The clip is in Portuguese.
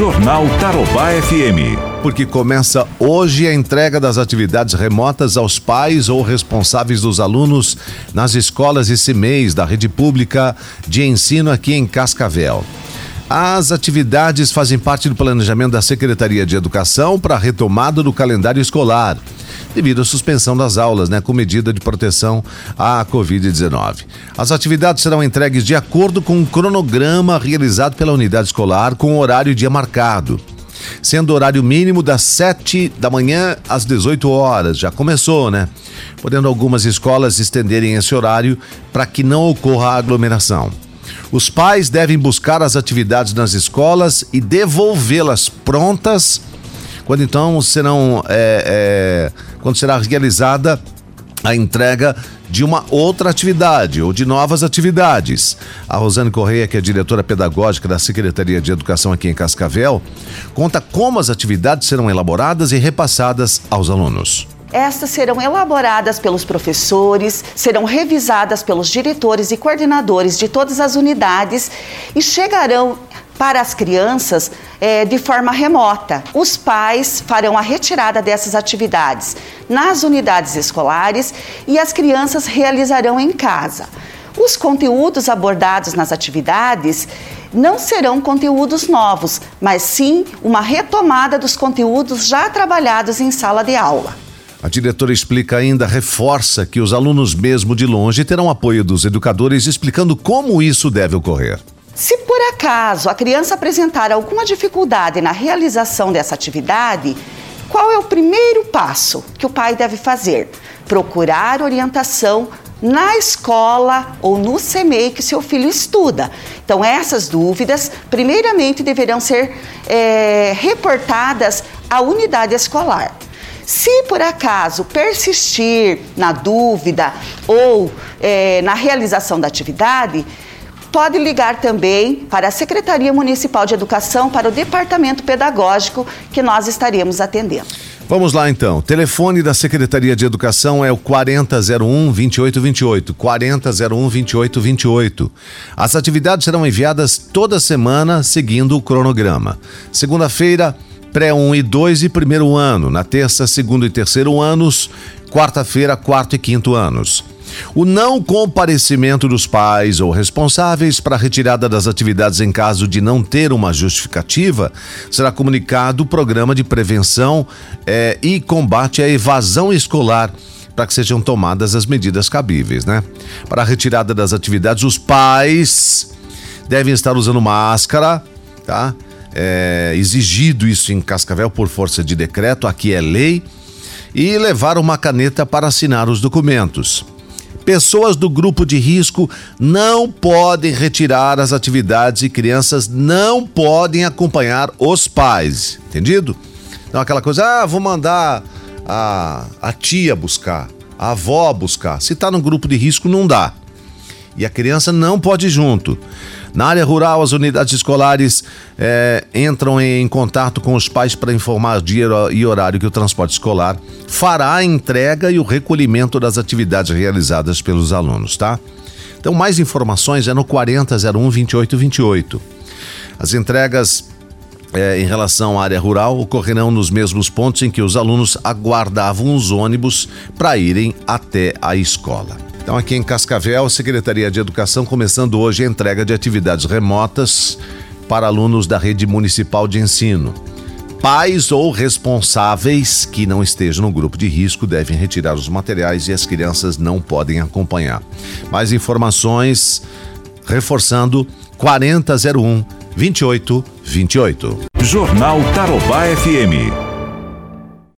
Jornal Tarobá FM. Porque começa hoje a entrega das atividades remotas aos pais ou responsáveis dos alunos nas escolas e CIMEIs da rede pública de ensino aqui em Cascavel. As atividades fazem parte do planejamento da Secretaria de Educação para a retomada do calendário escolar devido à suspensão das aulas, né, com medida de proteção à Covid-19. As atividades serão entregues de acordo com um cronograma realizado pela unidade escolar com horário e dia marcado. Sendo horário mínimo das 7 da manhã às 18 horas, já começou, né? Podendo algumas escolas estenderem esse horário para que não ocorra aglomeração. Os pais devem buscar as atividades nas escolas e devolvê-las prontas quando então serão é, é, quando será realizada a entrega de uma outra atividade ou de novas atividades. A Rosane Correia, que é diretora pedagógica da Secretaria de Educação aqui em Cascavel, conta como as atividades serão elaboradas e repassadas aos alunos. Estas serão elaboradas pelos professores, serão revisadas pelos diretores e coordenadores de todas as unidades e chegarão para as crianças é, de forma remota. Os pais farão a retirada dessas atividades nas unidades escolares e as crianças realizarão em casa. Os conteúdos abordados nas atividades não serão conteúdos novos, mas sim uma retomada dos conteúdos já trabalhados em sala de aula. A diretora explica ainda, reforça que os alunos, mesmo de longe, terão apoio dos educadores explicando como isso deve ocorrer. Se por acaso a criança apresentar alguma dificuldade na realização dessa atividade, qual é o primeiro passo que o pai deve fazer? Procurar orientação na escola ou no CMEI que seu filho estuda. Então, essas dúvidas, primeiramente, deverão ser é, reportadas à unidade escolar. Se por acaso persistir na dúvida ou é, na realização da atividade, pode ligar também para a Secretaria Municipal de Educação, para o Departamento Pedagógico, que nós estaremos atendendo. Vamos lá então. Telefone da Secretaria de Educação é o 4001 2828. 4001 2828. As atividades serão enviadas toda semana seguindo o cronograma. Segunda-feira, pré-1 e 2 e primeiro ano. Na terça, segundo e terceiro anos. Quarta-feira, quarto e quinto anos. O não comparecimento dos pais ou responsáveis para a retirada das atividades em caso de não ter uma justificativa será comunicado o programa de prevenção é, e combate à evasão escolar para que sejam tomadas as medidas cabíveis, né? Para a retirada das atividades, os pais devem estar usando máscara, tá? É, exigido isso em Cascavel por força de decreto, aqui é lei, e levar uma caneta para assinar os documentos. Pessoas do grupo de risco não podem retirar as atividades e crianças não podem acompanhar os pais. Entendido? Então, aquela coisa, ah, vou mandar a, a tia buscar, a avó buscar. Se está no grupo de risco, não dá. E a criança não pode ir junto. Na área rural, as unidades escolares é, entram em contato com os pais para informar dia e horário que o transporte escolar fará a entrega e o recolhimento das atividades realizadas pelos alunos, tá? Então, mais informações é no 4001 2828. As entregas é, em relação à área rural ocorrerão nos mesmos pontos em que os alunos aguardavam os ônibus para irem até a escola. Então, aqui em Cascavel, Secretaria de Educação começando hoje a entrega de atividades remotas para alunos da rede municipal de ensino. Pais ou responsáveis que não estejam no grupo de risco devem retirar os materiais e as crianças não podem acompanhar. Mais informações reforçando 4001 2828. Jornal Tarobá FM.